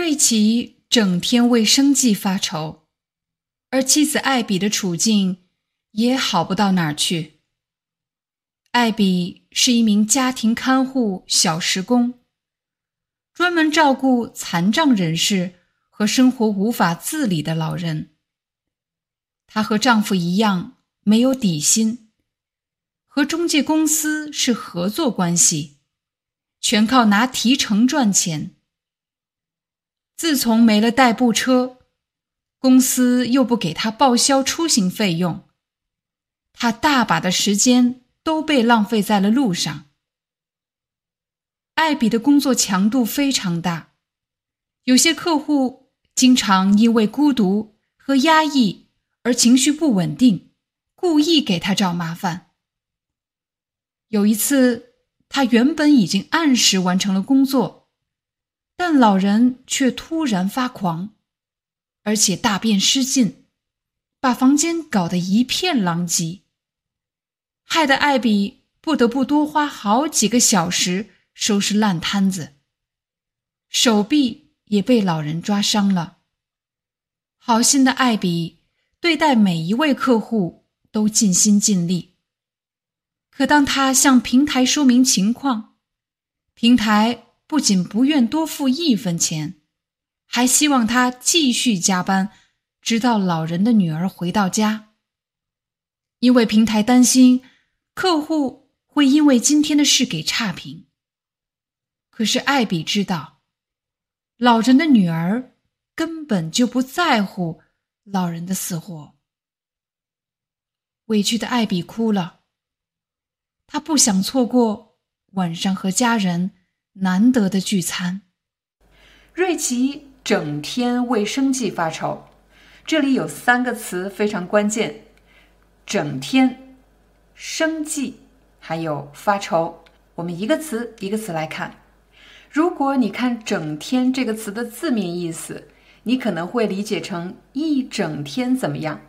瑞奇整天为生计发愁，而妻子艾比的处境也好不到哪儿去。艾比是一名家庭看护小时工，专门照顾残障人士和生活无法自理的老人。她和丈夫一样没有底薪，和中介公司是合作关系，全靠拿提成赚钱。自从没了代步车，公司又不给他报销出行费用，他大把的时间都被浪费在了路上。艾比的工作强度非常大，有些客户经常因为孤独和压抑而情绪不稳定，故意给他找麻烦。有一次，他原本已经按时完成了工作。但老人却突然发狂，而且大便失禁，把房间搞得一片狼藉，害得艾比不得不多花好几个小时收拾烂摊子，手臂也被老人抓伤了。好心的艾比对待每一位客户都尽心尽力，可当他向平台说明情况，平台。不仅不愿多付一分钱，还希望他继续加班，直到老人的女儿回到家。因为平台担心客户会因为今天的事给差评。可是艾比知道，老人的女儿根本就不在乎老人的死活。委屈的艾比哭了，他不想错过晚上和家人。难得的聚餐，瑞奇整天为生计发愁。这里有三个词非常关键：整天、生计，还有发愁。我们一个词一个词来看。如果你看“整天”这个词的字面意思，你可能会理解成一整天怎么样。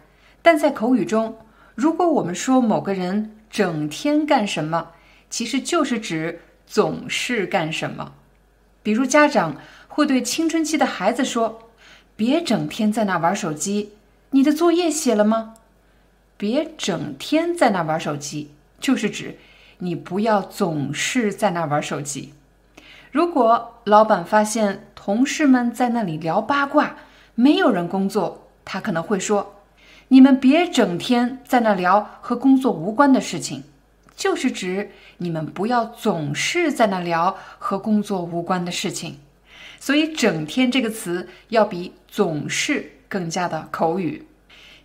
但在口语中，如果我们说某个人整天干什么，其实就是指。总是干什么？比如家长会对青春期的孩子说：“别整天在那玩手机，你的作业写了吗？”别整天在那玩手机，就是指你不要总是在那玩手机。如果老板发现同事们在那里聊八卦，没有人工作，他可能会说：“你们别整天在那聊和工作无关的事情。”就是指你们不要总是在那聊和工作无关的事情，所以“整天”这个词要比“总是”更加的口语。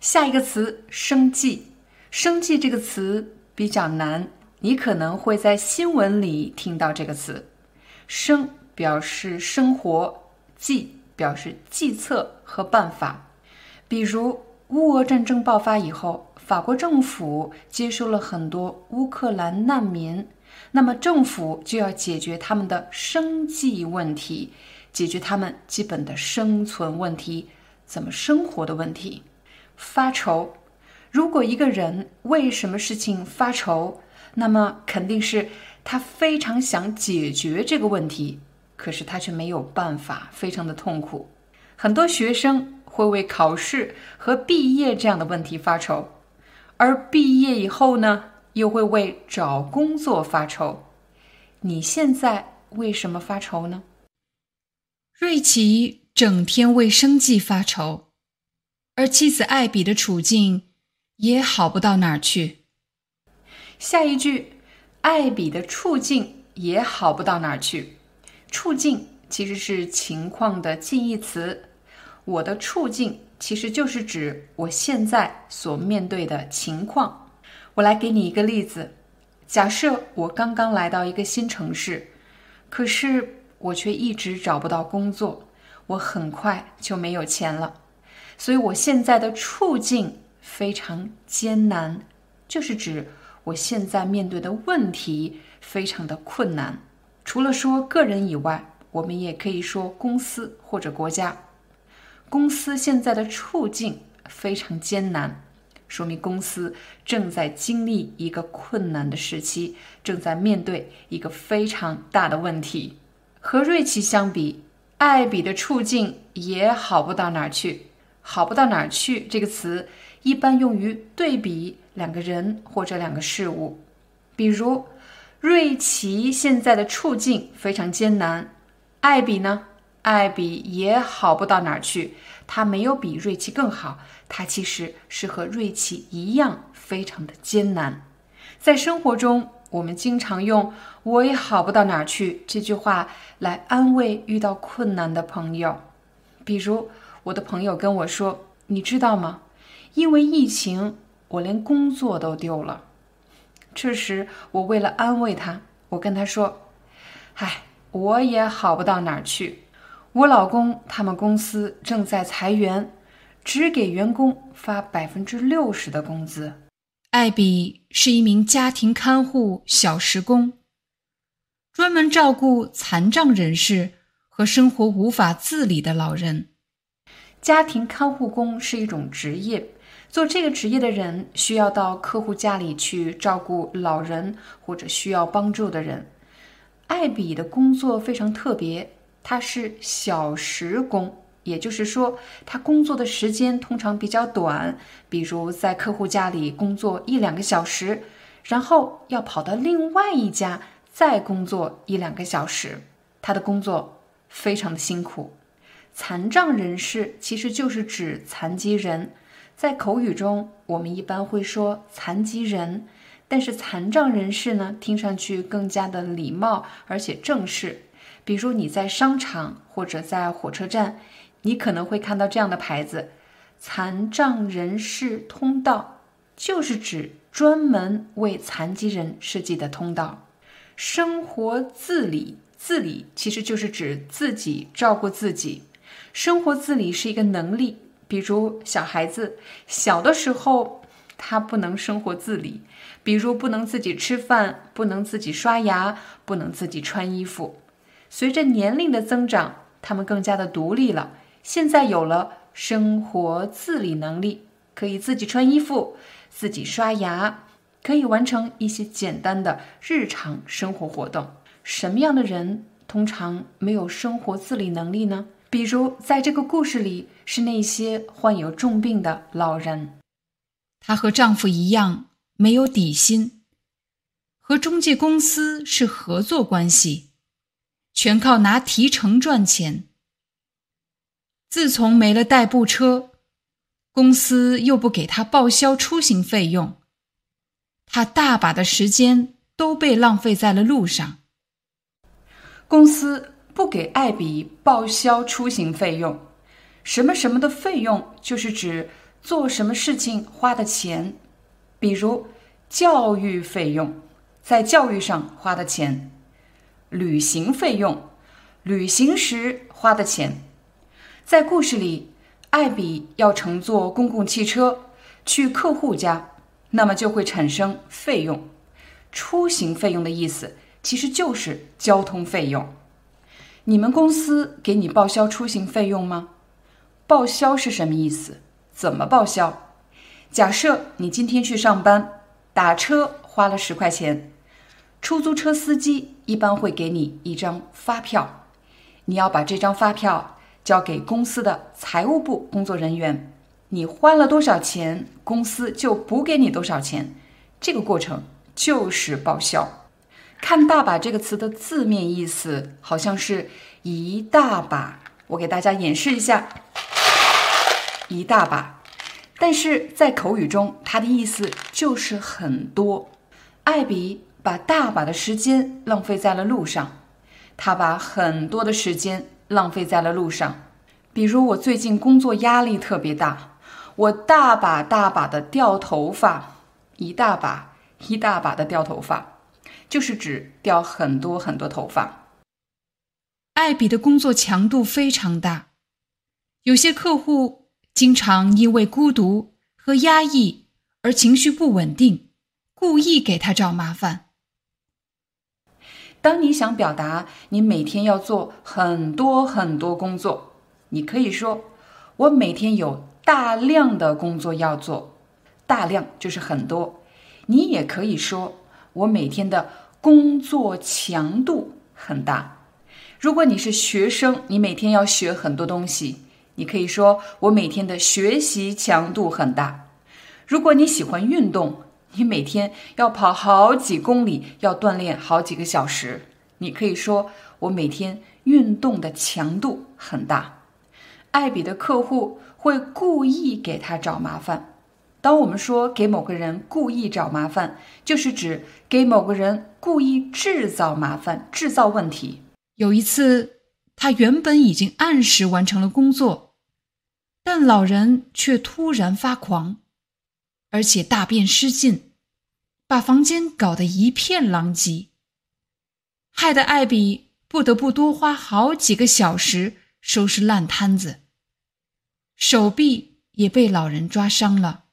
下一个词“生计”，“生计”这个词比较难，你可能会在新闻里听到这个词。“生”表示生活，“计”表示计策和办法。比如乌俄战争爆发以后。法国政府接收了很多乌克兰难民，那么政府就要解决他们的生计问题，解决他们基本的生存问题，怎么生活的问题。发愁，如果一个人为什么事情发愁，那么肯定是他非常想解决这个问题，可是他却没有办法，非常的痛苦。很多学生会为考试和毕业这样的问题发愁。而毕业以后呢，又会为找工作发愁。你现在为什么发愁呢？瑞奇整天为生计发愁，而妻子艾比的处境也好不到哪儿去。下一句，艾比的处境也好不到哪儿去。处境其实是情况的近义词，我的处境。其实就是指我现在所面对的情况。我来给你一个例子：假设我刚刚来到一个新城市，可是我却一直找不到工作，我很快就没有钱了，所以我现在的处境非常艰难，就是指我现在面对的问题非常的困难。除了说个人以外，我们也可以说公司或者国家。公司现在的处境非常艰难，说明公司正在经历一个困难的时期，正在面对一个非常大的问题。和瑞奇相比，艾比的处境也好不到哪儿去。好不到哪儿去这个词一般用于对比两个人或者两个事物，比如瑞奇现在的处境非常艰难，艾比呢？艾比也好不到哪儿去，他没有比瑞奇更好，他其实是和瑞奇一样，非常的艰难。在生活中，我们经常用“我也好不到哪儿去”这句话来安慰遇到困难的朋友。比如，我的朋友跟我说：“你知道吗？因为疫情，我连工作都丢了。”这时，我为了安慰他，我跟他说：“唉，我也好不到哪儿去。”我老公他们公司正在裁员，只给员工发百分之六十的工资。艾比是一名家庭看护小时工，专门照顾残障人士和生活无法自理的老人。家庭看护工是一种职业，做这个职业的人需要到客户家里去照顾老人或者需要帮助的人。艾比的工作非常特别。他是小时工，也就是说，他工作的时间通常比较短，比如在客户家里工作一两个小时，然后要跑到另外一家再工作一两个小时。他的工作非常的辛苦。残障人士其实就是指残疾人，在口语中我们一般会说残疾人，但是残障人士呢，听上去更加的礼貌而且正式。比如你在商场或者在火车站，你可能会看到这样的牌子：“残障人士通道”，就是指专门为残疾人设计的通道。生活自理，自理其实就是指自己照顾自己。生活自理是一个能力，比如小孩子小的时候他不能生活自理，比如不能自己吃饭，不能自己刷牙，不能自己穿衣服。随着年龄的增长，他们更加的独立了。现在有了生活自理能力，可以自己穿衣服、自己刷牙，可以完成一些简单的日常生活活动。什么样的人通常没有生活自理能力呢？比如在这个故事里，是那些患有重病的老人。她和丈夫一样没有底薪，和中介公司是合作关系。全靠拿提成赚钱。自从没了代步车，公司又不给他报销出行费用，他大把的时间都被浪费在了路上。公司不给艾比报销出行费用，什么什么的费用就是指做什么事情花的钱，比如教育费用，在教育上花的钱。旅行费用，旅行时花的钱，在故事里，艾比要乘坐公共汽车去客户家，那么就会产生费用。出行费用的意思其实就是交通费用。你们公司给你报销出行费用吗？报销是什么意思？怎么报销？假设你今天去上班，打车花了十块钱。出租车司机一般会给你一张发票，你要把这张发票交给公司的财务部工作人员。你花了多少钱，公司就补给你多少钱。这个过程就是报销。看“大把”这个词的字面意思，好像是一大把。我给大家演示一下，一大把。但是在口语中，它的意思就是很多。艾比。把大把的时间浪费在了路上，他把很多的时间浪费在了路上。比如我最近工作压力特别大，我大把大把的掉头发，一大把一大把的掉头发，就是指掉很多很多头发。艾比的工作强度非常大，有些客户经常因为孤独和压抑而情绪不稳定，故意给他找麻烦。当你想表达你每天要做很多很多工作，你可以说：“我每天有大量的工作要做。”大量就是很多。你也可以说：“我每天的工作强度很大。”如果你是学生，你每天要学很多东西，你可以说：“我每天的学习强度很大。”如果你喜欢运动，你每天要跑好几公里，要锻炼好几个小时。你可以说我每天运动的强度很大。艾比的客户会故意给他找麻烦。当我们说给某个人故意找麻烦，就是指给某个人故意制造麻烦、制造问题。有一次，他原本已经按时完成了工作，但老人却突然发狂，而且大便失禁。把房间搞得一片狼藉，害得艾比不得不多花好几个小时收拾烂摊子，手臂也被老人抓伤了。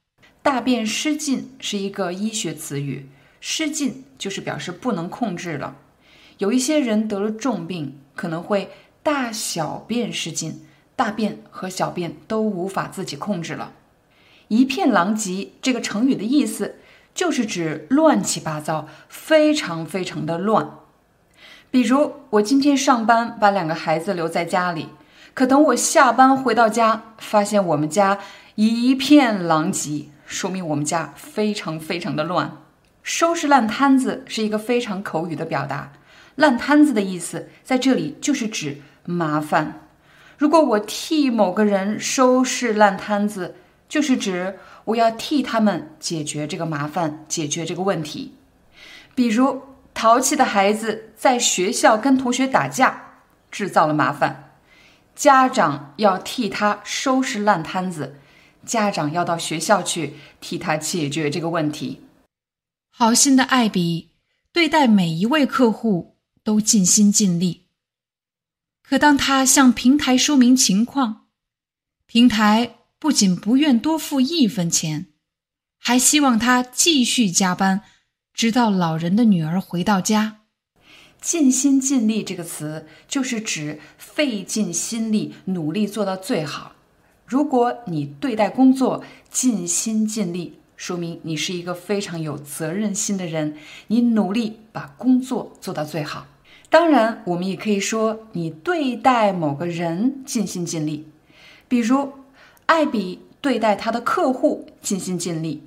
大便失禁是一个医学词语，失禁就是表示不能控制了。有一些人得了重病，可能会大小便失禁，大便和小便都无法自己控制了。一片狼藉这个成语的意思。就是指乱七八糟，非常非常的乱。比如，我今天上班把两个孩子留在家里，可等我下班回到家，发现我们家一片狼藉，说明我们家非常非常的乱。收拾烂摊子是一个非常口语的表达，烂摊子的意思在这里就是指麻烦。如果我替某个人收拾烂摊子，就是指。我要替他们解决这个麻烦，解决这个问题。比如，淘气的孩子在学校跟同学打架，制造了麻烦，家长要替他收拾烂摊子，家长要到学校去替他解决这个问题。好心的艾比对待每一位客户都尽心尽力，可当他向平台说明情况，平台。不仅不愿多付一分钱，还希望他继续加班，直到老人的女儿回到家。尽心尽力这个词就是指费尽心力，努力做到最好。如果你对待工作尽心尽力，说明你是一个非常有责任心的人，你努力把工作做到最好。当然，我们也可以说你对待某个人尽心尽力，比如。艾比对待他的客户尽心尽力，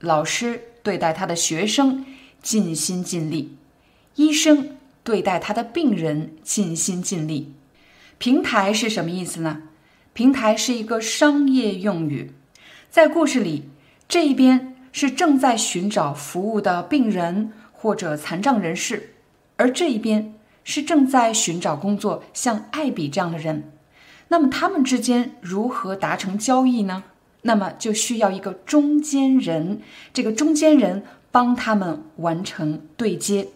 老师对待他的学生尽心尽力，医生对待他的病人尽心尽力。平台是什么意思呢？平台是一个商业用语，在故事里，这一边是正在寻找服务的病人或者残障人士，而这一边是正在寻找工作，像艾比这样的人。那么他们之间如何达成交易呢？那么就需要一个中间人，这个中间人帮他们完成对接。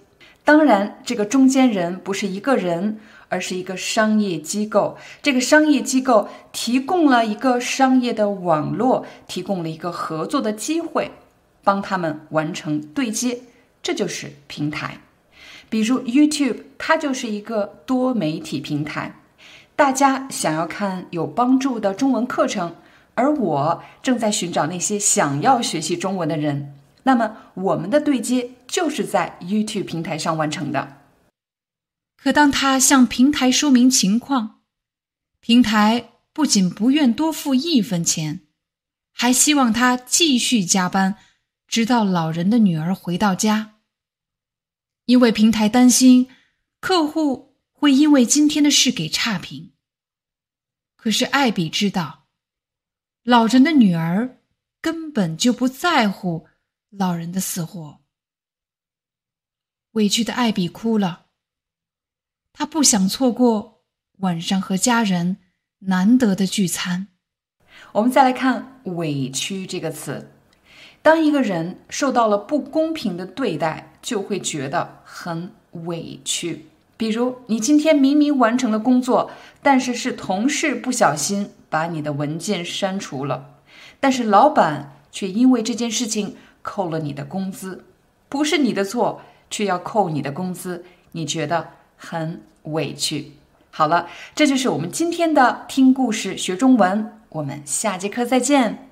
当然，这个中间人不是一个人，而是一个商业机构。这个商业机构提供了一个商业的网络，提供了一个合作的机会，帮他们完成对接。这就是平台。比如 YouTube，它就是一个多媒体平台。大家想要看有帮助的中文课程，而我正在寻找那些想要学习中文的人。那么，我们的对接就是在 YouTube 平台上完成的。可当他向平台说明情况，平台不仅不愿多付一分钱，还希望他继续加班，直到老人的女儿回到家。因为平台担心客户会因为今天的事给差评。可是艾比知道，老人的女儿根本就不在乎老人的死活。委屈的艾比哭了，他不想错过晚上和家人难得的聚餐。我们再来看“委屈”这个词，当一个人受到了不公平的对待，就会觉得很委屈。比如，你今天明明完成了工作，但是是同事不小心把你的文件删除了，但是老板却因为这件事情扣了你的工资，不是你的错，却要扣你的工资，你觉得很委屈。好了，这就是我们今天的听故事学中文，我们下节课再见。